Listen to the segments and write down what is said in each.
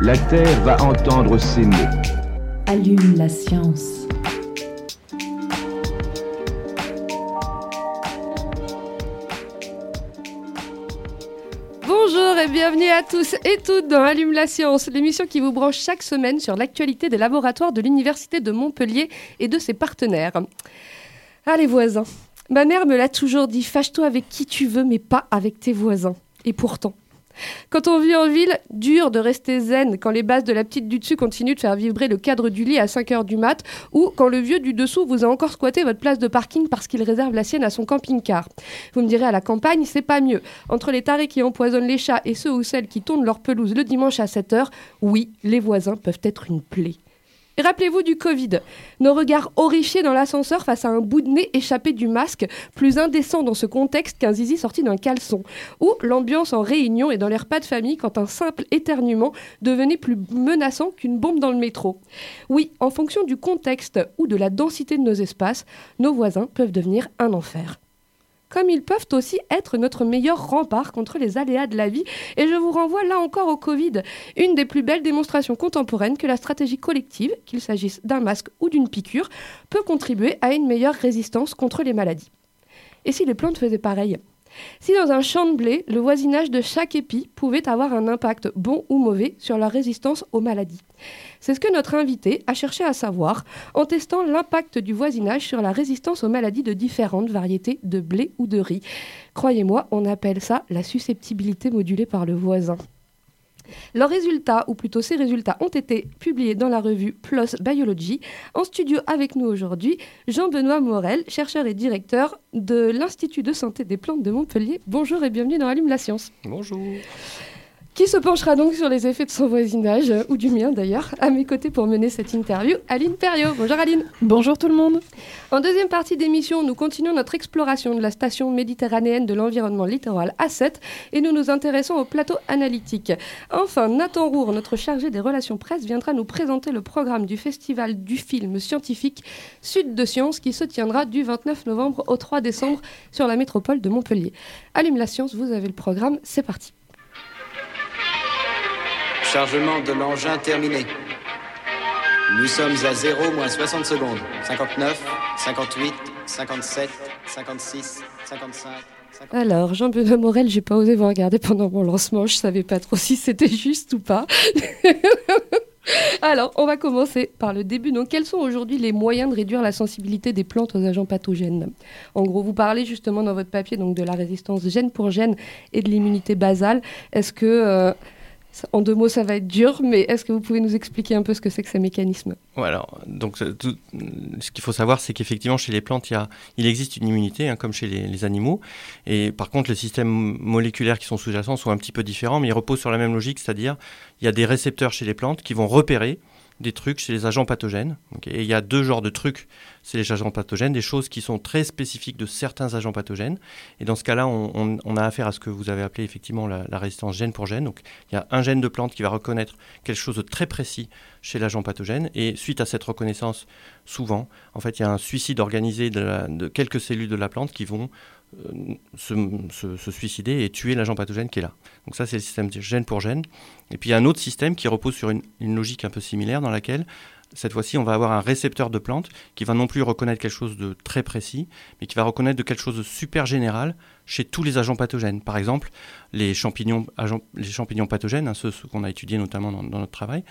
La Terre va entendre ces mots. Allume la science. Bonjour et bienvenue à tous et toutes dans Allume la science, l'émission qui vous branche chaque semaine sur l'actualité des laboratoires de l'Université de Montpellier et de ses partenaires. Ah les voisins, ma mère me l'a toujours dit, fâche-toi avec qui tu veux mais pas avec tes voisins. Et pourtant, quand on vit en ville, dur de rester zen quand les bases de la petite du dessus continuent de faire vibrer le cadre du lit à 5h du mat ou quand le vieux du dessous vous a encore squatté votre place de parking parce qu'il réserve la sienne à son camping-car. Vous me direz à la campagne, c'est pas mieux. Entre les tarés qui empoisonnent les chats et ceux ou celles qui tournent leur pelouse le dimanche à 7h, oui, les voisins peuvent être une plaie. Rappelez-vous du Covid. Nos regards horrifiés dans l'ascenseur face à un bout de nez échappé du masque, plus indécent dans ce contexte qu'un zizi sorti d'un caleçon. Ou l'ambiance en réunion et dans les repas de famille quand un simple éternuement devenait plus menaçant qu'une bombe dans le métro. Oui, en fonction du contexte ou de la densité de nos espaces, nos voisins peuvent devenir un enfer comme ils peuvent aussi être notre meilleur rempart contre les aléas de la vie. Et je vous renvoie là encore au Covid, une des plus belles démonstrations contemporaines que la stratégie collective, qu'il s'agisse d'un masque ou d'une piqûre, peut contribuer à une meilleure résistance contre les maladies. Et si les plantes faisaient pareil? Si dans un champ de blé, le voisinage de chaque épi pouvait avoir un impact bon ou mauvais sur leur résistance aux maladies. C'est ce que notre invité a cherché à savoir en testant l'impact du voisinage sur la résistance aux maladies de différentes variétés de blé ou de riz. Croyez-moi, on appelle ça la susceptibilité modulée par le voisin. Leurs résultats, ou plutôt ces résultats, ont été publiés dans la revue PLOS Biology. En studio avec nous aujourd'hui, Jean-Benoît Morel, chercheur et directeur de l'Institut de santé des plantes de Montpellier. Bonjour et bienvenue dans Allume la science. Bonjour. Qui se penchera donc sur les effets de son voisinage, euh, ou du mien d'ailleurs, à mes côtés pour mener cette interview, Aline Perriot. Bonjour Aline. Bonjour tout le monde. En deuxième partie d'émission, nous continuons notre exploration de la station méditerranéenne de l'environnement littoral A7 et nous nous intéressons au plateau analytique. Enfin, Nathan Roure, notre chargé des relations presse, viendra nous présenter le programme du festival du film scientifique Sud de Science qui se tiendra du 29 novembre au 3 décembre sur la métropole de Montpellier. Allume la science, vous avez le programme, c'est parti. Chargement de l'engin terminé. Nous sommes à 0 moins 60 secondes. 59, 58, 57, 56, 55. Alors, Jean-Benoît Morel, j'ai pas osé vous regarder pendant mon lancement, je savais pas trop si c'était juste ou pas. Alors, on va commencer par le début. Donc, quels sont aujourd'hui les moyens de réduire la sensibilité des plantes aux agents pathogènes? En gros, vous parlez justement dans votre papier donc de la résistance gène pour gène et de l'immunité basale. Est-ce que euh, en deux mots, ça va être dur, mais est-ce que vous pouvez nous expliquer un peu ce que c'est que ces mécanismes? Alors, donc, ce qu'il faut savoir, c'est qu'effectivement, chez les plantes, il existe une immunité, hein, comme chez les, les, animaux. Et par contre, les systèmes moléculaires qui sont sous-jacents sont un petit peu différents, mais ils reposent sur la même logique, c'est-à-dire il y a des récepteurs chez les plantes qui vont repérer des trucs chez les agents pathogènes. Et il y a deux genres de trucs c'est les agents pathogènes, des choses qui sont très spécifiques de certains agents pathogènes. Et dans ce cas-là, on, a affaire à ce que vous avez appelé effectivement la, résistance gène pour gène. Donc il y a un gène de plante qui va reconnaître quelque chose de très précis chez l'agent pathogène. Et suite à cette reconnaissance, souvent, en fait, il y a un suicide organisé de, quelques cellules de la plante qui vont se, se, suicider et tuer l'agent pathogène qui est là. Donc ça, c'est le système gène pour gène. Et puis il y a un autre système qui repose sur une, logique un peu similaire dans laquelle cette fois-ci, on va avoir un récepteur de plante qui va non plus reconnaître quelque chose de très précis, mais qui va reconnaître de quelque chose de super général chez tous les agents pathogènes. Par exemple, les champignons, pathogènes, hein, ceux, qu'on a étudiés notamment dans, dans notre travail,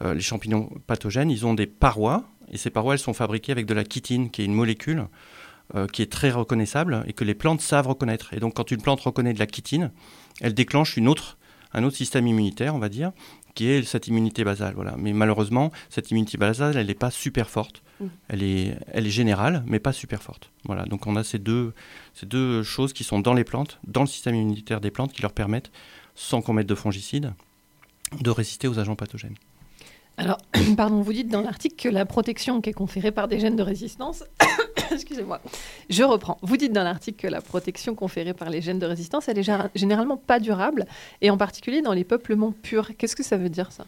euh, les champignons pathogènes, ils ont des parois, et ces parois, elles sont fabriquées avec de la chitine, qui est une molécule euh, qui est très reconnaissable et que les plantes savent reconnaître. Et donc, quand une plante reconnaît de la chitine, elle déclenche une autre, un autre système immunitaire, on va dire, qui est cette immunité basale. Voilà. Mais malheureusement, cette immunité basale, elle n'est pas super forte. Mmh. Elle, est, elle est générale, mais pas super forte. Voilà. Donc on a ces deux, ces deux choses qui sont dans les plantes, dans le système immunitaire des plantes, qui leur permettent, sans qu'on mette de fongicides, de résister aux agents pathogènes. Alors, pardon, vous dites dans l'article que la protection qui est conférée par des gènes de résistance, excusez-moi, je reprends. Vous dites dans l'article que la protection conférée par les gènes de résistance, elle est gé- généralement pas durable, et en particulier dans les peuplements purs. Qu'est-ce que ça veut dire ça?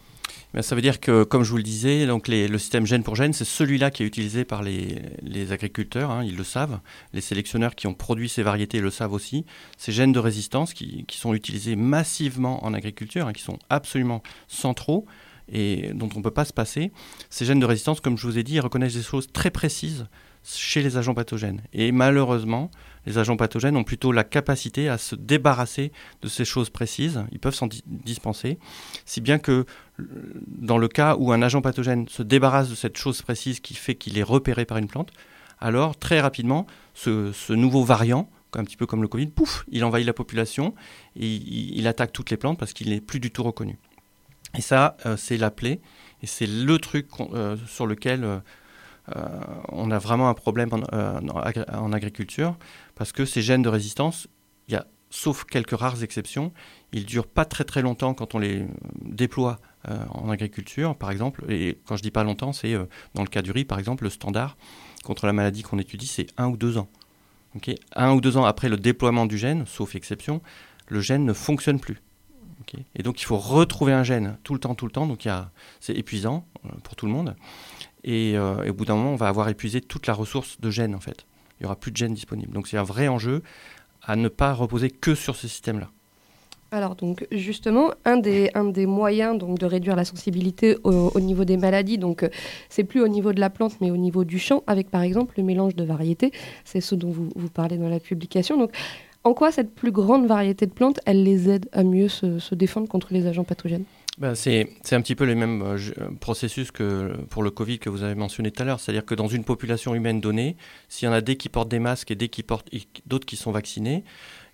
Ben, ça veut dire que, comme je vous le disais, donc le système gène pour gène, c'est celui-là qui est utilisé par les, agriculteurs, hein, ils le savent. Les sélectionneurs qui ont produit ces variétés le savent aussi. Ces gènes de résistance qui, qui sont utilisés massivement en agriculture, hein, qui sont absolument centraux et dont on ne peut pas se passer. Ces gènes de résistance, comme je vous ai dit, reconnaissent des choses très précises chez les agents pathogènes. Et malheureusement, les agents pathogènes ont plutôt la capacité à se débarrasser de ces choses précises. Ils peuvent s'en di- dispenser, si bien que dans le cas où un agent pathogène se débarrasse de cette chose précise qui fait qu'il est repéré par une plante, alors très rapidement, ce, nouveau variant, un petit peu comme le Covid, pouf, il envahit la population et il attaque toutes les plantes parce qu'il n'est plus du tout reconnu. Et ça, euh, c'est la plaie, et c'est le truc euh, sur lequel euh, on a vraiment un problème en, en agri- en agriculture, parce que ces gènes de résistance, il y a, sauf quelques rares exceptions, ils durent pas très très longtemps quand on les déploie en agriculture, par exemple. Et quand je dis pas longtemps, c'est dans le cas du riz, par exemple, le standard contre la maladie qu'on étudie, c'est un ou deux ans. Un ou deux ans après le déploiement du gène, sauf exception, le gène ne fonctionne plus. Et donc il faut retrouver un gène tout le temps, tout le temps. Donc c'est épuisant euh, pour tout le monde. Et, euh, et au bout d'un moment, on va avoir épuisé toute la ressource de gènes en fait. Il n'y aura plus de gènes disponibles. Donc c'est un vrai enjeu à ne pas reposer que sur ce système-là. Alors donc justement, un des, moyens donc, de réduire la sensibilité au, au niveau des maladies, donc euh, c'est plus au niveau de la plante mais au niveau du champ, avec par exemple le mélange de variétés, c'est ce dont vous, vous parlez dans la publication. Donc en quoi cette plus grande variété de plantes, elle les aide à mieux se, défendre contre les agents pathogènes? Ben, c'est un petit peu les mêmes euh, euh, processus que pour le Covid que vous avez mentionné tout à l'heure. C'est-à-dire que dans une population humaine donnée, s'il y en a des qui portent des masques et des qui portent d'autres qui sont vaccinés,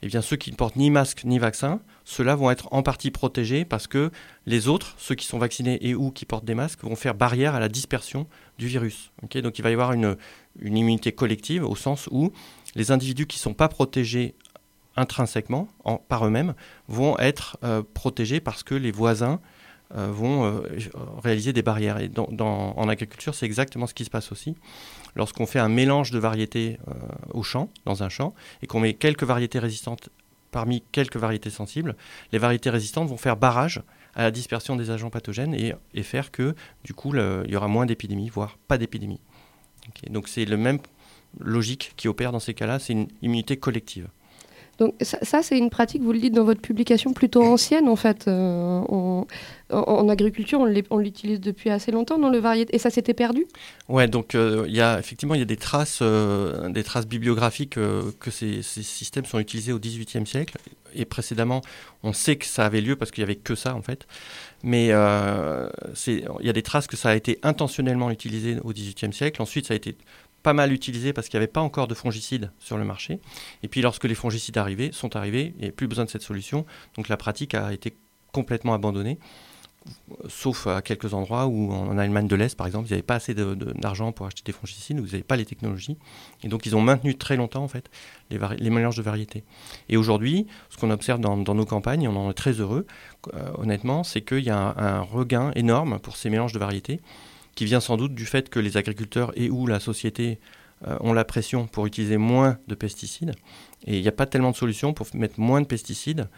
eh bien ceux qui ne portent ni masque ni vaccin, ceux-là vont être en partie protégés parce que les autres, ceux qui sont vaccinés et ou qui portent des masques, vont faire barrière à la dispersion du virus. Donc il va y avoir une, une immunité collective au sens où les individus qui ne sont pas protégés intrinsèquement, en- par eux-mêmes, vont être euh, protégés parce que les voisins euh, vont euh, réaliser des barrières. Et en agriculture, c'est exactement ce qui se passe aussi. Lorsqu'on fait un mélange de variétés au champ, dans un champ, et qu'on met quelques variétés résistantes parmi quelques variétés sensibles, les variétés résistantes vont faire barrage à la dispersion des agents pathogènes et, faire que, du coup, il y aura moins d'épidémies, voire pas d'épidémies. Ok, Donc c'est le même logique qui opère dans ces cas-là, c'est une immunité collective. Donc ça, c'est une pratique, vous le dites dans votre publication, plutôt ancienne en fait. Euh, en, agriculture, on l'utilise depuis assez longtemps dans le variété. Et ça s'était perdu? Ouais, donc euh, il y a effectivement il y a des traces, euh, des traces bibliographiques que ces, ces systèmes sont utilisés au XVIIIe siècle et précédemment, on sait que ça avait lieu parce qu'il y avait que ça en fait. Mais il y a des traces que ça a été intentionnellement utilisé au XVIIIe siècle. Ensuite, ça a été pas mal utilisé parce qu'il n'y avait pas encore de fongicides sur le marché. Et puis lorsque les fongicides arrivaient, sont arrivés, il n'y avait plus besoin de cette solution. Donc la pratique a été complètement abandonnée sauf à quelques endroits où en Allemagne de l'Est, par exemple, ils n'avaient pas assez d'argent pour acheter des fongicides, où ils n'avaient pas les technologies. Et donc, ils ont maintenu très longtemps, en fait, les, mélanges de variétés. Et aujourd'hui, ce qu'on observe dans, nos campagnes, on en est très heureux, euh, honnêtement, c'est qu'il y a un regain énorme pour ces mélanges de variétés, qui vient sans doute du fait que les agriculteurs et ou la société euh, ont la pression pour utiliser moins de pesticides. Et il n'y a pas tellement de solutions pour mettre moins de pesticides.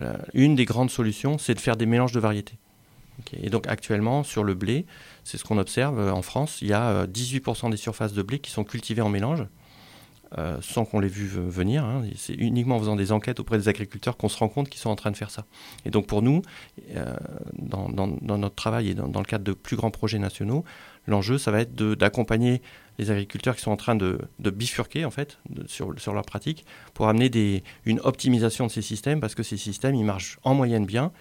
Euh, une des grandes solutions, c'est de faire des mélanges de variétés. Et donc actuellement, sur le blé, c'est ce qu'on observe euh, en France, il y a euh, 18% des surfaces de blé qui sont cultivées en mélange, euh, sans qu'on l'ait vu venir. hein. C'est uniquement en faisant des enquêtes auprès des agriculteurs qu'on se rend compte qu'ils sont en train de faire ça. Et donc pour nous, euh, dans, notre travail et dans, le cadre de plus grands projets nationaux, l'enjeu, ça va être d'accompagner les agriculteurs qui sont en train de, bifurquer en fait sur, leur pratique pour amener une optimisation de ces systèmes parce que ces systèmes, ils marchent en moyenne bien,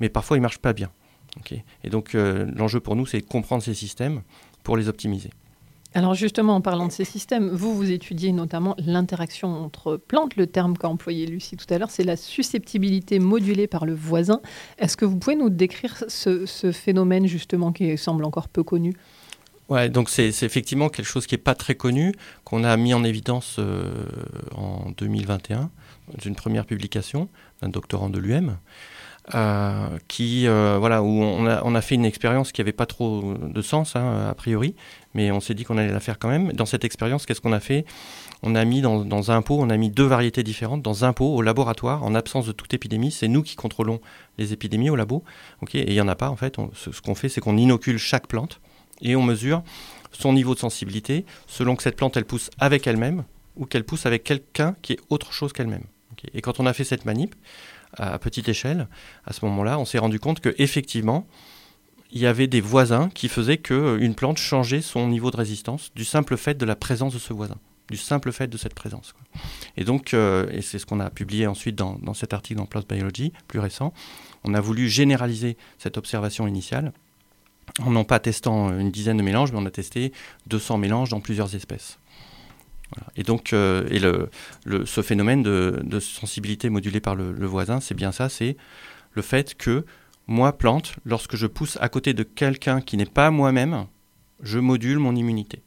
mais parfois ils marchent pas bien. Et donc euh, l'enjeu pour nous, c'est de comprendre ces systèmes pour les optimiser. Alors justement, en parlant de ces systèmes, vous, vous étudiez notamment l'interaction entre plantes. Le terme qu'a employé Lucie tout à l'heure, c'est la susceptibilité modulée par le voisin. Est-ce que vous pouvez nous décrire ce, phénomène justement qui semble encore peu connu? Ouais, donc c'est c'est effectivement quelque chose qui n'est pas très connu, qu'on a mis en évidence euh, en 2021, dans une première publication d'un doctorant de l'UM. Euh, qui, euh, voilà, où on a, fait une expérience qui n'avait pas trop de sens, hein, a priori, mais on s'est dit qu'on allait la faire quand même. Dans cette expérience, qu'est-ce qu'on a fait? On a mis dans, un pot, on a mis deux variétés différentes dans un pot au laboratoire, en absence de toute épidémie. C'est nous qui contrôlons les épidémies au labo, ok? Et il n'y en a pas en fait. Ce, qu'on fait, c'est qu'on inocule chaque plante et on mesure son niveau de sensibilité selon que cette plante elle pousse avec elle-même ou qu'elle pousse avec quelqu'un qui est autre chose qu'elle-même. Et quand on a fait cette manip à petite échelle, à ce moment-là, on s'est rendu compte que effectivement, il y avait des voisins qui faisaient qu'une plante changeait son niveau de résistance du simple fait de la présence de ce voisin, du simple fait de cette présence. Et donc, euh, et c'est ce qu'on a publié ensuite dans, cet article dans PLOS Biology, plus récent, on a voulu généraliser cette observation initiale en non pas testant une dizaine de mélanges, mais on a testé 200 mélanges dans plusieurs espèces. Et donc, euh, et le, le, ce phénomène de, de, sensibilité modulée par le, le voisin, c'est bien ça, c'est le fait que moi, plante, lorsque je pousse à côté de quelqu'un qui n'est pas moi-même, je module mon immunité.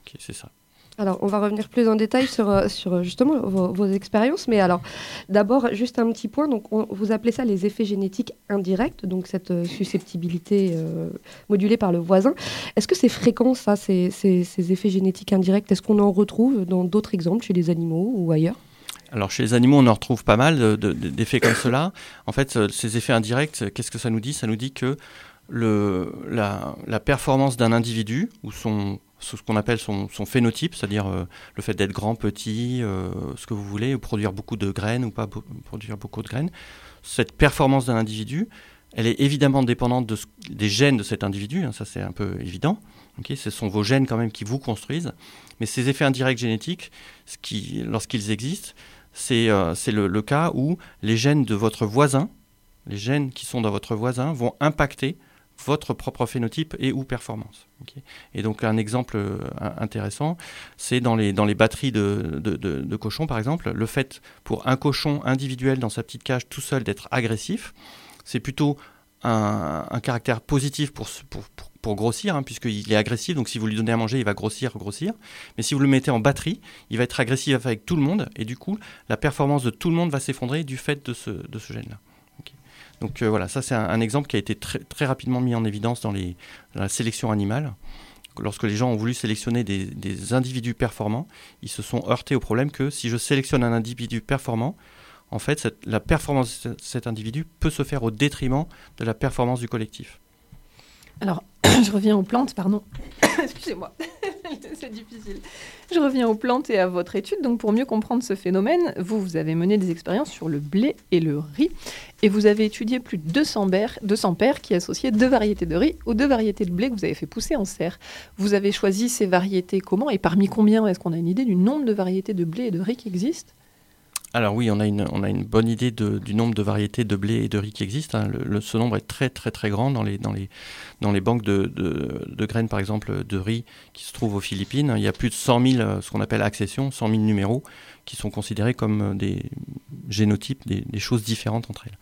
Okay, c'est ça. Alors, on va revenir plus en détail sur, euh, sur justement vos, expériences. Mais alors, d'abord, juste un petit point. Donc, on, vous appelez ça les effets génétiques indirects, donc cette euh, susceptibilité euh, modulée par le voisin. Est-ce que c'est fréquent, ça, ces, ces, ces effets génétiques indirects? Est-ce qu'on en retrouve dans d'autres exemples, chez les animaux ou ailleurs? Alors chez les animaux, on en retrouve pas mal d'effets comme cela. En fait, ces effets indirects, qu'est-ce que ça nous dit? Ça nous dit que le, la performance d'un individu ou son, ce qu'on appelle son, phénotype, c'est-à-dire euh, le fait d'être grand, petit, euh, ce que vous voulez, ou produire beaucoup de graines ou pas produire beaucoup de graines. Cette performance d'un individu, elle est évidemment dépendante des gènes de cet individu, hein, ça c'est un peu évident. Okay ce sont vos gènes quand même qui vous construisent. Mais ces effets indirects génétiques, lorsqu'ils existent, c'est euh, le, cas où les gènes de votre voisin, les gènes qui sont dans votre voisin, vont impacter votre propre phénotype et ou performance. Et donc un exemple euh, intéressant, c'est dans les, batteries de, de, cochons, par exemple, le fait pour un cochon individuel dans sa petite cage tout seul d'être agressif, c'est plutôt un, caractère positif pour, grossir, hein, puisqu'il est agressif, donc si vous lui donnez à manger, il va grossir, grossir. Mais si vous le mettez en batterie, il va être agressif avec tout le monde, et du coup, la performance de tout le monde va s'effondrer du fait de ce, de ce gène-là. Donc euh, voilà, ça c'est un, exemple qui a été très, rapidement mis en évidence dans, la sélection animale. Lorsque les gens ont voulu sélectionner des, individus performants, ils se sont heurtés au problème que si je sélectionne un individu performant, en fait, la performance de cet individu peut se faire au détriment de la performance du collectif. Alors, je reviens aux plantes, pardon. Excusez-moi, c'est difficile. Je reviens aux plantes et à votre étude. Donc, pour mieux comprendre ce phénomène, vous, vous avez mené des expériences sur le blé et le riz. Et vous avez étudié plus de 200 paires, 200 paires qui associaient deux variétés de riz aux deux variétés de blé que vous avez fait pousser en serre. Vous avez choisi ces variétés comment et parmi combien? Est-ce qu'on a une idée du nombre de variétés de blé et de riz qui existent? Alors oui, on a une, on a une bonne idée du nombre de variétés de blé et de riz qui existent. Hein. Ce nombre est très très très grand dans les, banques de, graines, par exemple, de riz qui se trouvent aux Philippines. Il y a plus de 100 000, ce qu'on appelle accessions, 100 000 numéros qui sont considérés comme des génotypes, des, des, choses différentes entre elles.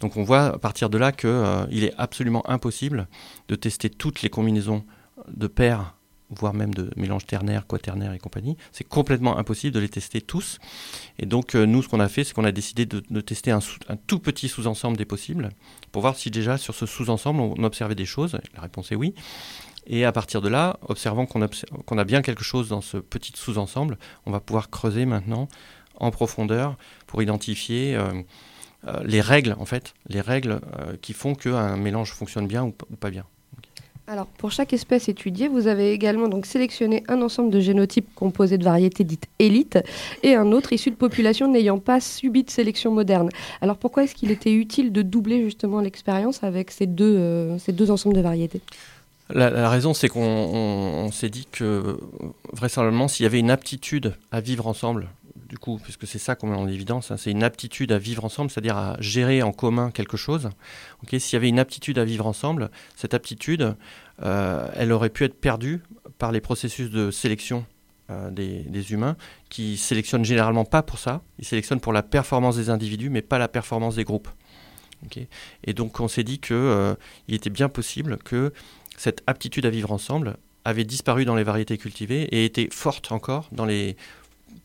Donc on voit à partir de là qu'il euh, est absolument impossible de tester toutes les combinaisons de paires voire même de mélanges ternaires, quaternaires et compagnie. C'est complètement impossible de les tester tous. Et donc, euh, nous, ce qu'on a fait, c'est qu'on a décidé de, tester un, tout petit sous-ensemble des possibles pour voir si déjà sur ce sous-ensemble, on observait des choses. La réponse est oui. Et à partir de là, observant qu'on qu a bien quelque chose dans ce petit sous-ensemble, on va pouvoir creuser maintenant en profondeur pour identifier euh, euh, les règles, en fait, les règles qui font qu'un mélange fonctionne bien ou pas bien. Alors, pour chaque espèce étudiée, vous avez également donc sélectionné un ensemble de génotypes composés de variétés dites élites et un autre issu de populations n'ayant pas subi de sélection moderne. Alors, pourquoi est-ce qu'il était utile de doubler justement l'expérience avec ces deux, euh, ensembles de variétés? La, raison, c'est qu'on on, on s'est dit que vraisemblablement, s'il y avait une aptitude à vivre ensemble, du coup, puisque c'est ça qu'on met en évidence, hein, c'est une aptitude à vivre ensemble, c'est-à-dire à gérer en commun quelque chose. S'il y avait une aptitude à vivre ensemble, cette aptitude, euh, elle aurait pu être perdue par les processus de sélection euh, des, humains, qui sélectionnent généralement pas pour ça, ils sélectionnent pour la performance des individus, mais pas la performance des groupes. Et donc on s'est dit qu'il euh, était bien possible que cette aptitude à vivre ensemble avait disparu dans les variétés cultivées et était forte encore dans les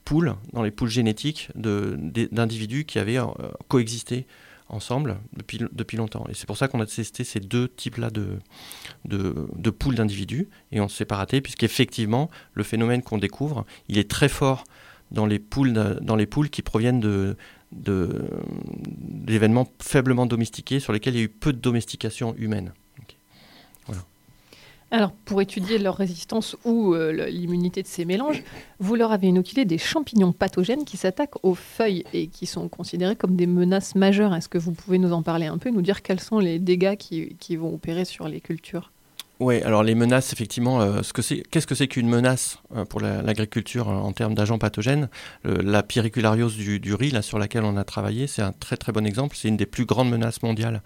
poules, dans les poules génétiques d'individus qui avaient euh, coexisté ensemble depuis, longtemps. Et c'est pour ça qu'on a testé ces deux types-là de, poules d'individus et on s'est pas raté puisqu'effectivement le phénomène qu'on découvre, il est très fort dans les poules, dans les poules qui proviennent de, d'événements faiblement domestiqués sur lesquels il y a eu peu de domestication humaine. Alors, pour étudier leur résistance ou euh, l'immunité de ces mélanges, vous leur avez inoculé des champignons pathogènes qui s'attaquent aux feuilles et qui sont considérés comme des menaces majeures. Est-ce que vous pouvez nous en parler un peu, nous dire quels sont les dégâts qui vont opérer sur les cultures? Oui, alors les menaces, effectivement, euh, qu'est-ce que c'est qu'une menace euh, pour l'agriculture en termes d'agents pathogènes? La piriculariose du, riz, là, sur laquelle on a travaillé, c'est un très très bon exemple. C'est une des plus grandes menaces mondiales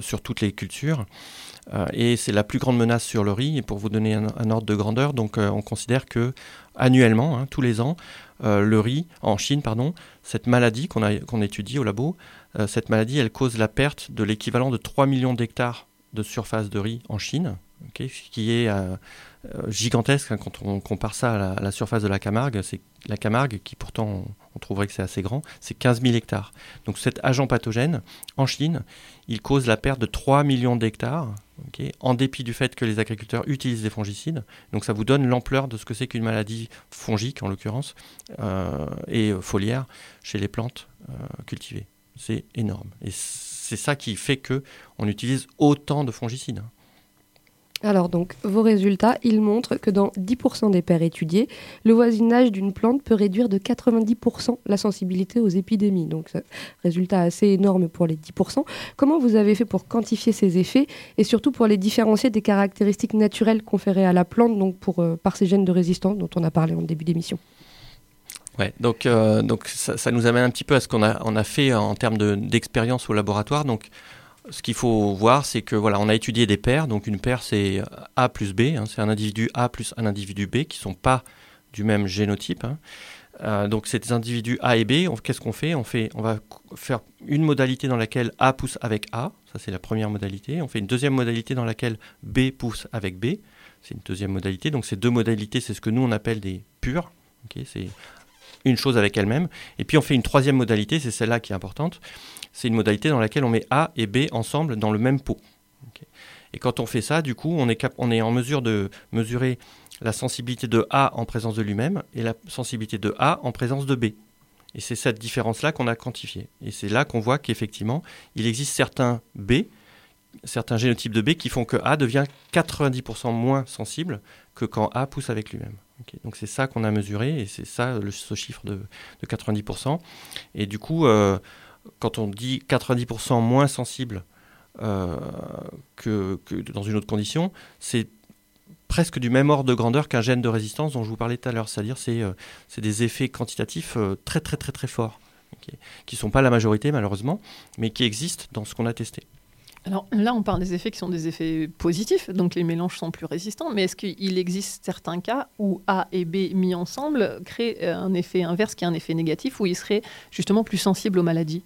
sur toutes les cultures. Euh, et c'est la plus grande menace sur le riz. Et pour vous donner un, ordre de grandeur, donc euh, on considère que annuellement, hein, tous les ans, euh, le riz en Chine, pardon, cette maladie qu'on qu'on étudie au labo, cette maladie, elle cause la perte de l'équivalent de 3 millions d'hectares de surface de riz en Chine, ce qui est gigantesque hein, quand on compare ça à la, surface de la Camargue. C'est la Camargue, qui pourtant on trouverait que c'est assez grand, c'est 15 000 hectares. Donc cet agent pathogène, en Chine, il cause la perte de 3 millions d'hectares en dépit du fait que les agriculteurs utilisent des fongicides. Donc ça vous donne l'ampleur de ce que c'est qu'une maladie fongique, en l'occurrence, euh, et foliaire chez les plantes euh, cultivées. C'est énorme. Et c'est ça qui fait que on utilise autant de fongicides. Alors donc, vos résultats, ils montrent que dans 10% des paires étudiées, le voisinage d'une plante peut réduire de 90% la sensibilité aux épidémies. Donc, résultat assez énorme pour les 10%. Comment vous avez fait pour quantifier ces effets et surtout pour les différencier des caractéristiques naturelles conférées à la plante donc pour, euh, par ces gènes de résistance dont on a parlé en début d'émission? Ouais, donc, euh, ça, nous amène un petit peu à ce qu'on a, fait en termes d'expérience au laboratoire. Ce qu'il faut voir, c'est que voilà, on a étudié des paires. Donc une paire, c'est A plus B. Hein, c'est un individu A plus un individu B qui sont pas du même génotype. Hein. Euh, donc ces individus A et B, qu'est-ce qu'on fait? On fait, on va faire une modalité dans laquelle A pousse avec A. Ça c'est la première modalité. On fait une deuxième modalité dans laquelle B pousse avec B. C'est une deuxième modalité. Donc ces deux modalités, c'est ce que nous on appelle des purs. c'est une chose avec elle-même. Et puis on fait une troisième modalité, c'est celle-là qui est importante c'est une modalité dans laquelle on met A et B ensemble dans le même pot. Et quand on fait ça, du coup, on est, en mesure de mesurer la sensibilité de A en présence de lui-même et la sensibilité de A en présence de B. Et c'est cette différence-là qu'on a quantifiée. Et c'est là qu'on voit qu'effectivement, il existe certains B, certains génotypes de B qui font que A devient 90% moins sensible que quand A pousse avec lui-même. Donc c'est ça qu'on a mesuré et c'est ça ce chiffre de, 90%. Et du coup, euh, quand on dit 90% moins sensible euh, que, dans une autre condition, c'est presque du même ordre de grandeur qu'un gène de résistance dont je vous parlais tout à l'heure. C'est-à-dire c'est euh, des effets quantitatifs euh, très très très très forts, qui ne sont pas la majorité malheureusement, mais qui existent dans ce qu'on a testé. Alors là, on parle des effets qui sont des effets positifs, donc les mélanges sont plus résistants, mais est-ce qu'il existe certains cas où A et B mis ensemble créent un effet inverse qui est un effet négatif, où ils seraient justement plus sensibles aux maladies?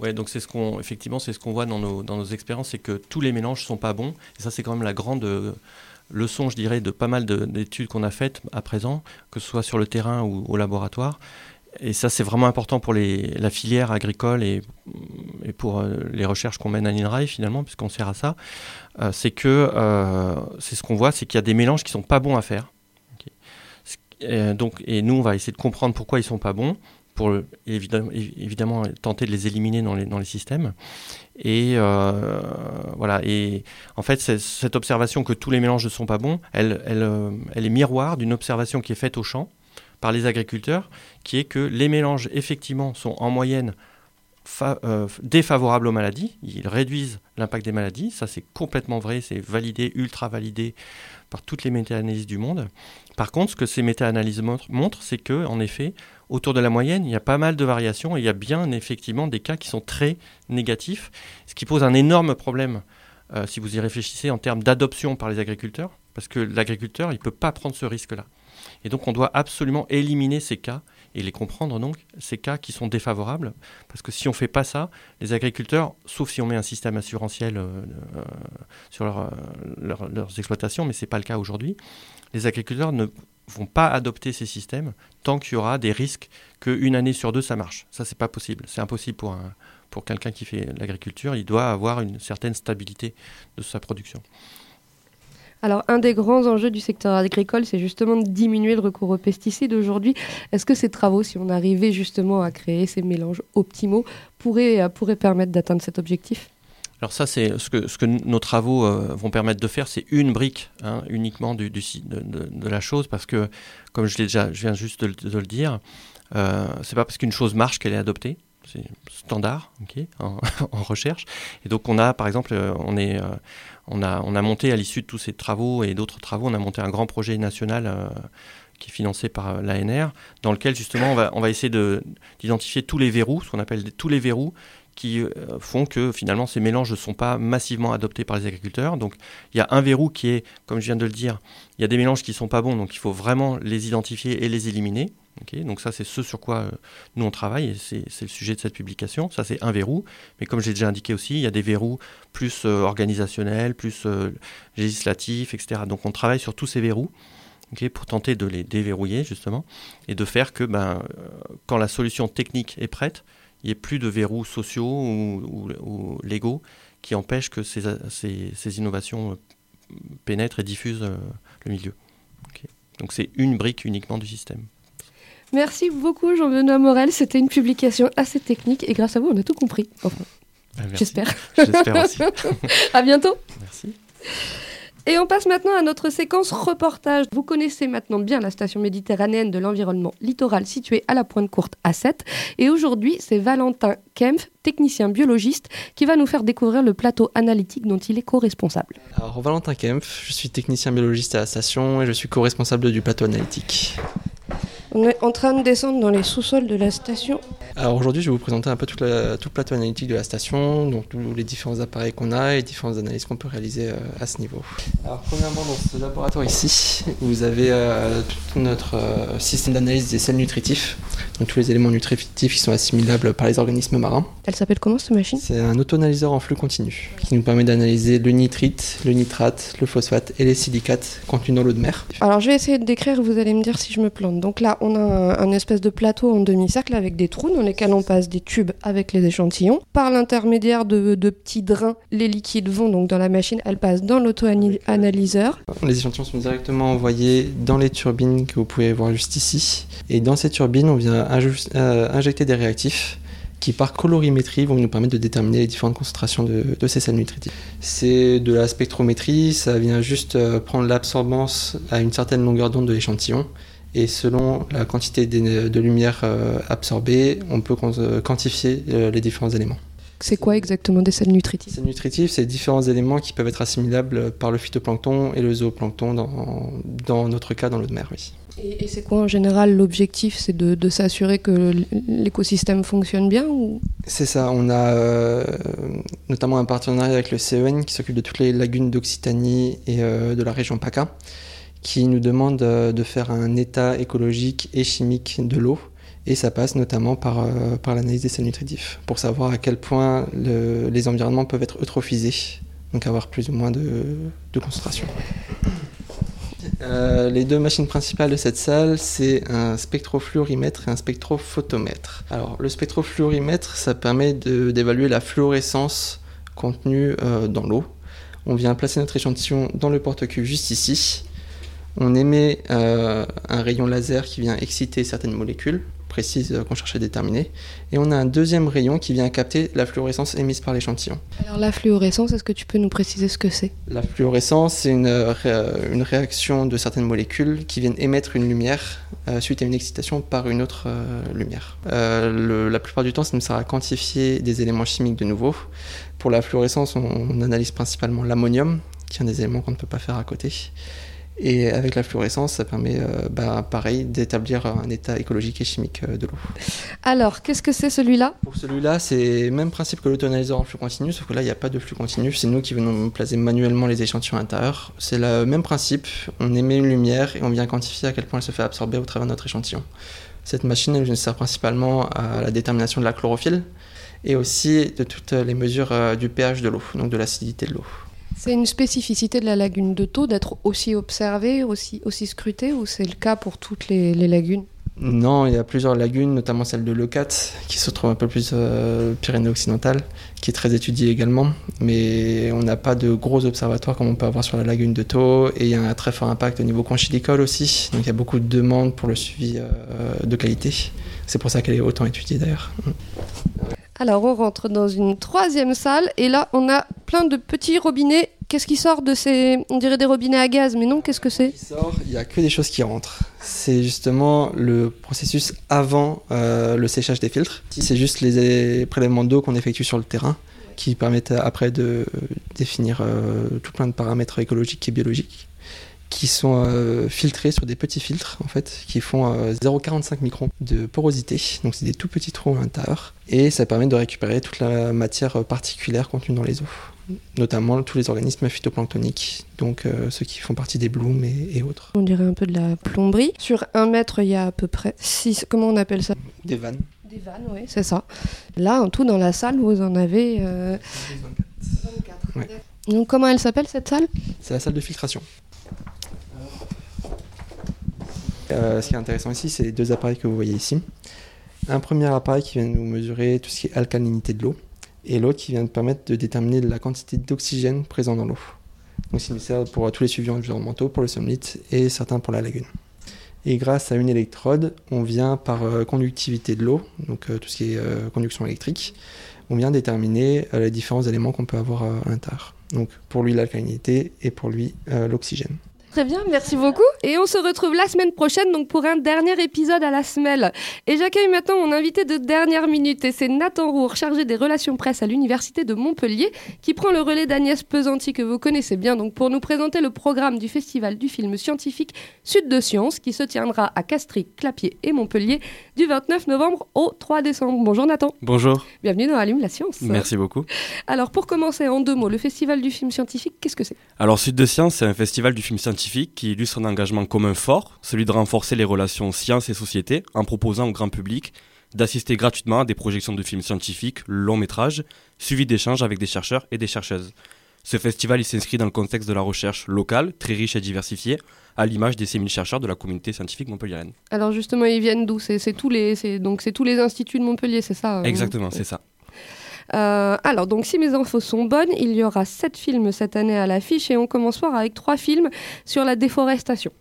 Ouais, donc c'est ce qu'on, effectivement, c'est ce qu'on voit dans nos, dans nos expériences, c'est que tous les mélanges sont pas bons. Et ça, c'est quand même la grande euh, leçon, je dirais, de pas mal d'études qu'on a faites à présent, que ce soit sur le terrain ou au laboratoire. Et ça, c'est vraiment important pour la filière agricole et, et pour euh, les recherches qu'on mène à l'INRAE, finalement, puisqu'on sert à ça. Euh, c'est que, c'est ce qu'on voit, c'est qu'il y a des mélanges qui sont pas bons à faire. donc, et nous, on va essayer de comprendre pourquoi ils sont pas bons pour évidemment, évidemment, tenter de les éliminer dans les, systèmes. Et euh, voilà. Et en fait, cette observation que tous les mélanges ne sont pas bons, euh, elle est miroir d'une observation qui est faite au champ par les agriculteurs, qui est que les mélanges effectivement sont en moyenne euh, défavorables aux maladies. Ils réduisent l'impact des maladies. Ça, c'est complètement vrai. C'est validé, ultra validé par toutes les méta-analyses du monde. Par contre, ce que ces méta-analyses montrent, c'est que, en effet, autour de la moyenne, il y a pas mal de variations et il y a bien effectivement des cas qui sont très négatifs, ce qui pose un énorme problème euh, si vous y réfléchissez en termes d'adoption par les agriculteurs, parce que l'agriculteur, il ne peut pas prendre ce risque-là. Et donc on doit absolument éliminer ces cas et les comprendre donc, ces cas qui sont défavorables, parce que si on ne fait pas ça, les agriculteurs, sauf si on met un système assurantiel euh, euh, sur leurs exploitations, mais ce n'est pas le cas aujourd'hui, les agriculteurs ne vont pas adopter ces systèmes tant qu'il y aura des risques qu'une année sur deux ça marche. Ça, c'est pas possible. C'est impossible pour un, pour quelqu'un qui fait l'agriculture, il doit avoir une certaine stabilité de sa production. Alors, un des grands enjeux du secteur agricole, c'est justement de diminuer le recours aux pesticides aujourd'hui. Est-ce que ces travaux, si on arrivait justement à créer ces mélanges optimaux, pourraient, pourraient permettre d'atteindre cet objectif? Alors ça, c'est ce que, nos travaux euh, vont permettre de faire, c'est une brique hein, uniquement de, la chose, parce que, comme je, viens juste de, le dire, euh, c'est pas parce qu'une chose marche qu'elle est adoptée c'est standard okay, en, recherche. Et donc on a, par exemple, on, est, euh, on, a, on a monté à l'issue de tous ces travaux et d'autres travaux, on a monté un grand projet national euh, qui est financé par euh, l'ANR, dans lequel justement on va essayer d'identifier tous les verrous, ce qu'on appelle tous les verrous qui euh, font que finalement ces mélanges ne sont pas massivement adoptés par les agriculteurs. Donc il y a un verrou qui est, comme je viens de le dire, il y a des mélanges qui ne sont pas bons, donc il faut vraiment les identifier et les éliminer. Donc ça c'est ce sur quoi euh, nous on travaille et c'est le sujet de cette publication. Ça c'est un verrou, mais comme j'ai déjà indiqué aussi, il y a des verrous plus euh, organisationnels, plus législatifs, etc. Donc on travaille sur tous ces verrous. Pour tenter de les déverrouiller justement et de faire que ben, quand la solution technique est prête, il n'y ait plus de verrous sociaux ou, ou, ou, légaux qui empêchent que ces, ces, ces innovations pénètrent et diffusent euh, le milieu. Okay. Donc c'est une brique uniquement du système. Merci beaucoup Jean-Benoît Morel, c'était une publication assez technique et grâce à vous on a tout compris. Enfin, ah, J'espère. J'espère aussi. à bientôt. Merci. Et on passe maintenant à notre séquence reportage. Vous connaissez maintenant bien la station méditerranéenne de l'environnement littoral située à la Pointe Courte à 7. Et aujourd'hui, c'est Valentin Kempf, technicien biologiste, qui va nous faire découvrir le plateau analytique dont il est co-responsable. Alors, Valentin Kempf, je suis technicien biologiste à la station et je suis co-responsable du plateau analytique. On est en train de descendre dans les sous-sols de la station. Alors aujourd'hui, je vais vous présenter un peu toute la, tout le plateau analytique de la station, donc tous les différents appareils qu'on a et différentes analyses qu'on peut réaliser euh, à ce niveau. Alors premièrement, dans ce laboratoire ici, vous avez euh, tout notre euh, système d'analyse des sels nutritifs, donc tous les éléments nutritifs qui sont assimilables par les organismes marins. Elle s'appelle comment cette machine? C'est un auto-analyseur en flux continu qui nous permet d'analyser le nitrite, le nitrate, le phosphate et les silicates contenus dans l'eau de mer. Alors je vais essayer de décrire, vous allez me dire si je me plante. Donc là, on a un, espèce de plateau en demi-cercle avec des trous dans lesquels on passe des tubes avec les échantillons. Par l'intermédiaire de, petits drains, les liquides vont donc dans la machine, elles passent dans l'auto-analyseur. Les échantillons sont directement envoyés dans les turbines que vous pouvez voir juste ici. Et dans ces turbines, on vient euh, injecter des réactifs qui par colorimétrie vont nous permettre de déterminer les différentes concentrations de, ces sels nutritifs. C'est de la spectrométrie, ça vient juste euh, prendre l'absorbance à une certaine longueur d'onde de l'échantillon et selon la quantité de lumière euh, absorbée, on peut quantifier euh, les différents éléments. C'est quoi exactement des sels nutritifs? Les sels nutritifs, c'est différents éléments qui peuvent être assimilables par le phytoplancton et le zooplancton, dans, dans notre cas dans l'eau de mer, oui. Et, et c'est quoi en général l'objectif? C'est de, de s'assurer que l'écosystème fonctionne bien ou... C'est ça, on a euh, notamment un partenariat avec le CEN qui s'occupe de toutes les lagunes d'Occitanie et euh, de la région PACA qui nous demande de faire un état écologique et chimique de l'eau. Et ça passe notamment par, euh, par l'analyse des sels nutritifs, pour savoir à quel point le, les environnements peuvent être eutrophisés, donc avoir plus ou moins de, de concentration. Euh, les deux machines principales de cette salle, c'est un spectrofluorimètre et un spectrophotomètre. Alors, le spectrofluorimètre, ça permet d'évaluer la fluorescence contenue euh, dans l'eau. On vient placer notre échantillon dans le porte-cul juste ici on émet euh, un rayon laser qui vient exciter certaines molécules précises euh, qu'on cherche à déterminer. Et on a un deuxième rayon qui vient capter la fluorescence émise par l'échantillon. Alors la fluorescence, est-ce que tu peux nous préciser ce que c'est? La fluorescence, c'est une, ré une, réaction de certaines molécules qui viennent émettre une lumière euh, suite à une excitation par une autre lumière. Le, la plupart du temps, ça nous sert à quantifier des éléments chimiques de nouveau. Pour la fluorescence, on, on analyse principalement l'ammonium, qui est un des éléments qu'on ne peut pas faire à côté. Et avec la fluorescence, ça permet, euh, bah, pareil, d'établir un état écologique et chimique euh, de l'eau. Alors, qu'est-ce que c'est celui-là? Pour celui-là, c'est le même principe que l'auto-analyseur en flux continu, sauf que là, il n'y a pas de flux continu. C'est nous qui venons placer manuellement les échantillons intérieurs. C'est le même principe. On émet une lumière et on vient quantifier à quel point elle se fait absorber au travers de notre échantillon. Cette machine, elle sert principalement à la détermination de la chlorophylle et aussi de toutes les mesures euh, du pH de l'eau, donc de l'acidité de l'eau. C'est une spécificité de la lagune de Thau d'être aussi observée, aussi, aussi scrutée, ou c'est le cas pour toutes les, les lagunes? Non, il y a plusieurs lagunes, notamment celle de Leucate, qui se trouve un peu plus euh, Pyrénées-Occidentales, qui est très étudiée également. Mais on n'a pas de gros observatoires comme on peut avoir sur la lagune de Thau. Et il y a un très fort impact au niveau conchilicole aussi. Donc il y a beaucoup de demandes pour le suivi euh, de qualité. C'est pour ça qu'elle est autant étudiée d'ailleurs. Alors on rentre dans une troisième salle et là on a plein de petits robinets. Qu'est-ce qui sort de ces... On dirait des robinets à gaz, mais non, qu'est-ce que c'est? Qui sort, il n'y a que des choses qui rentrent. C'est justement le processus avant euh, le séchage des filtres. C'est juste les prélèvements d'eau qu'on effectue sur le terrain qui permettent après de définir euh, tout plein de paramètres écologiques et biologiques qui sont euh, filtrés sur des petits filtres en fait qui font euh, 0,45 microns de porosité. Donc c'est des tout petits trous à l'intérieur. Et ça permet de récupérer toute la matière particulière contenue dans les eaux. Notamment tous les organismes phytoplanctoniques. Donc euh, ceux qui font partie des blooms et, et, autres. On dirait un peu de la plomberie. Sur un mètre il y a à peu près 6 comment on appelle ça? Des vannes. Des vannes oui c'est ça. Là en tout dans la salle vous en avez euh... 24. Ouais. donc comment elle s'appelle cette salle? C'est la salle de filtration Euh, ce qui est intéressant ici, c'est les deux appareils que vous voyez ici. Un premier appareil qui vient nous mesurer tout ce qui est alcalinité de l'eau, et l'autre qui vient nous permettre de déterminer la quantité d'oxygène présent dans l'eau. Donc c'est nécessaire pour tous les suivis environnementaux, pour le somnite et certains pour la lagune. Et grâce à une électrode, on vient par euh, conductivité de l'eau, donc euh, tout ce qui est euh, conduction électrique, on vient déterminer euh, les différents éléments qu'on peut avoir euh, à l'intérieur. Donc pour lui l'alcalinité et pour lui euh, l'oxygène. Très bien, merci beaucoup. Et on se retrouve la semaine prochaine donc pour un dernier épisode à la semelle. Et j'accueille maintenant mon invité de dernière minute et c'est Nathan Roure, chargé des relations presse à l'Université de Montpellier, qui prend le relais d'Agnès Pesanti que vous connaissez bien donc pour nous présenter le programme du Festival du film scientifique Sud de Sciences qui se tiendra à Castries, Clapier et Montpellier du 29 novembre au 3 décembre. Bonjour Nathan. Bonjour. Bienvenue dans Allume la science. Merci beaucoup. Alors pour commencer en deux mots, le Festival du film scientifique, qu'est-ce que c'est? Alors Sud de Sciences, c'est un festival du film scientifique qui illustre un engagement commun fort, celui de renforcer les relations sciences et société en proposant au grand public d'assister gratuitement à des projections de films scientifiques, longs métrages, suivis d'échanges avec des chercheurs et des chercheuses. Ce festival il s'inscrit dans le contexte de la recherche locale, très riche et diversifiée, à l'image des 6000 chercheurs de la communauté scientifique montpelliéraine. Alors justement, ils viennent d'où? C'est tous les, donc c'est tous les instituts de Montpellier, c'est ça Exactement, euh, c'est ça. Euh, alors, donc, si mes infos sont bonnes, il y aura sept films cette année à l'affiche et on commence soir avec trois films sur la déforestation.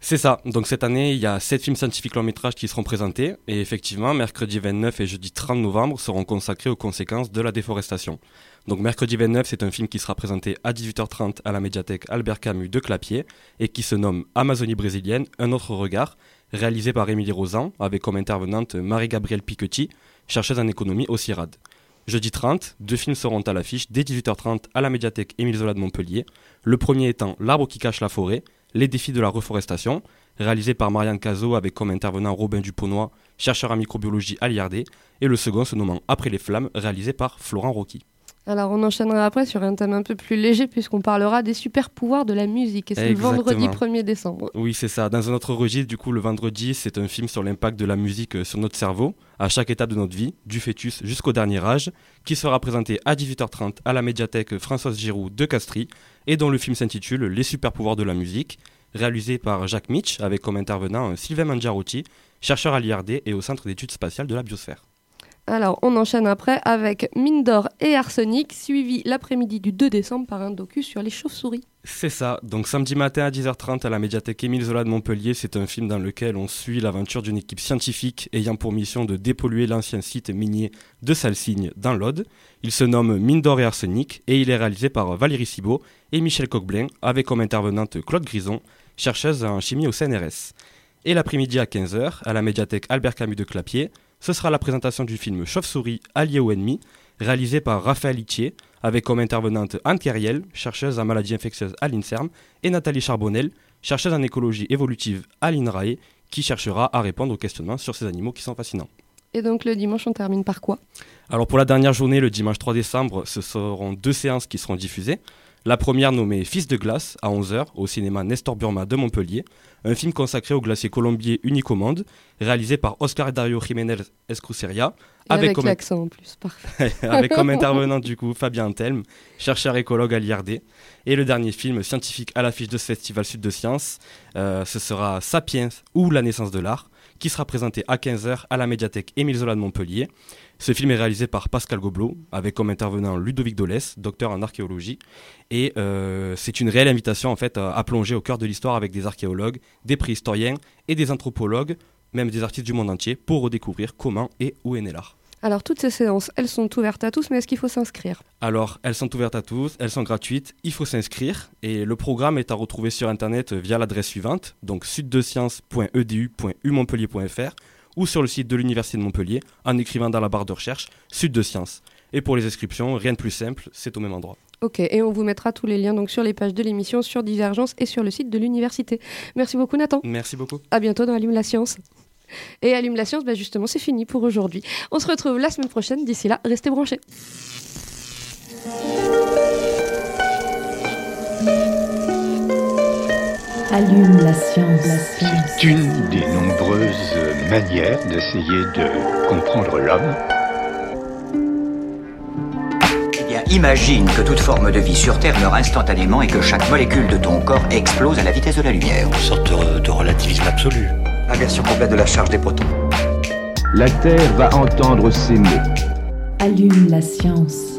C'est ça. Donc cette année, il y a sept films scientifiques long métrage qui seront présentés. Et effectivement, mercredi 29 et jeudi 30 novembre seront consacrés aux conséquences de la déforestation. Donc mercredi 29, c'est un film qui sera présenté à 18h30 à la médiathèque Albert Camus de Clapier et qui se nomme Amazonie brésilienne, un autre regard, réalisé par Émilie Rosan avec comme intervenante Marie-Gabrielle Piquetti, chercheuse en économie au CIRAD. Jeudi 30, deux films seront à l'affiche dès 18h30 à la médiathèque Émile Zola de Montpellier. Le premier étant L'arbre qui cache la forêt, les défis de la reforestation, réalisé par Marianne Cazot avec comme intervenant Robin Duponnois, chercheur en microbiologie à l'IRD, et le second se nommant Après les flammes, réalisé par Florent Rocky. Alors on enchaînera après sur un thème un peu plus léger puisqu'on parlera des super pouvoirs de la musique et c'est le vendredi 1er décembre. Oui c'est ça, dans un autre registre du coup le vendredi c'est un film sur l'impact de la musique sur notre cerveau à chaque étape de notre vie, du fœtus jusqu'au dernier âge, qui sera présenté à 18h30 à la médiathèque Françoise Giroud de Castries et dont le film s'intitule Les super pouvoirs de la musique, réalisé par Jacques Mitch avec comme intervenant Sylvain Mangiarotti, chercheur à l'IRD et au Centre d'études spatiales de la biosphère. Alors, on enchaîne après avec Mine d'or et Arsenic, suivi l'après-midi du 2 décembre par un docu sur les chauves-souris. C'est ça. Donc, samedi matin à 10h30 à la médiathèque Émile Zola de Montpellier, c'est un film dans lequel on suit l'aventure d'une équipe scientifique ayant pour mission de dépolluer l'ancien site minier de Salsigne dans l'Aude. Il se nomme Mine d'or et Arsenic et il est réalisé par Valérie Cibot et Michel Coquelin avec comme intervenante Claude Grison, chercheuse en chimie au CNRS. Et l'après-midi à 15h à la médiathèque Albert Camus de Clapier, ce sera la présentation du film Chauve-souris allié au ennemi, réalisé par Raphaël Itier, avec comme intervenante Anne Kerriel, chercheuse en maladies infectieuses à l'INSERM, et Nathalie Charbonnel, chercheuse en écologie évolutive à l'INRAE, qui cherchera à répondre aux questionnements sur ces animaux qui sont fascinants. Et donc le dimanche, on termine par quoi? Alors pour la dernière journée, le dimanche 3 décembre, ce seront deux séances qui seront diffusées. La première nommée Fils de glace à 11h au cinéma Nestor Burma de Montpellier, un film consacré au glacier colombier unique au monde, réalisé par Oscar Dario Jiménez Escruceria. Avec, avec l'accent en plus, parfait. avec comme intervenant du coup Fabien Telm, chercheur écologue à l'IRD. Et le dernier film scientifique à l'affiche de ce festival Sud de Sciences, euh, ce sera Sapiens ou La naissance de l'art, qui sera présenté à 15h à la médiathèque Émile Zola de Montpellier. Ce film est réalisé par Pascal Gobelot, avec comme intervenant Ludovic Dolès, docteur en archéologie. Et euh, c'est une réelle invitation en fait à, à plonger au cœur de l'histoire avec des archéologues, des préhistoriens et des anthropologues, même des artistes du monde entier, pour redécouvrir comment et où est né l'art. Alors toutes ces séances, elles sont ouvertes à tous, mais est-ce qu'il faut s'inscrire? Alors, elles sont ouvertes à tous, elles sont gratuites, il faut s'inscrire et le programme est à retrouver sur internet via l'adresse suivante, donc sud-de-sciences.edu.umontpellier.fr ou sur le site de l'Université de Montpellier en écrivant dans la barre de recherche Sud de Sciences. Et pour les inscriptions, rien de plus simple, c'est au même endroit. Ok, et on vous mettra tous les liens donc sur les pages de l'émission, sur Divergence et sur le site de l'université. Merci beaucoup Nathan. Merci beaucoup. À bientôt dans Allume la science. Et Allume la science, bah justement, c'est fini pour aujourd'hui. On se retrouve la semaine prochaine. D'ici là, restez branchés. Allume la science. C'est une des nombreuses manières d'essayer de comprendre l'homme. Eh bien, imagine que toute forme de vie sur Terre meurt instantanément et que chaque molécule de ton corps explose à la vitesse de la lumière. Une sorte de, de relativisme absolu. Inversion complète de la charge des protons. La Terre va entendre ces mots. Allume la science.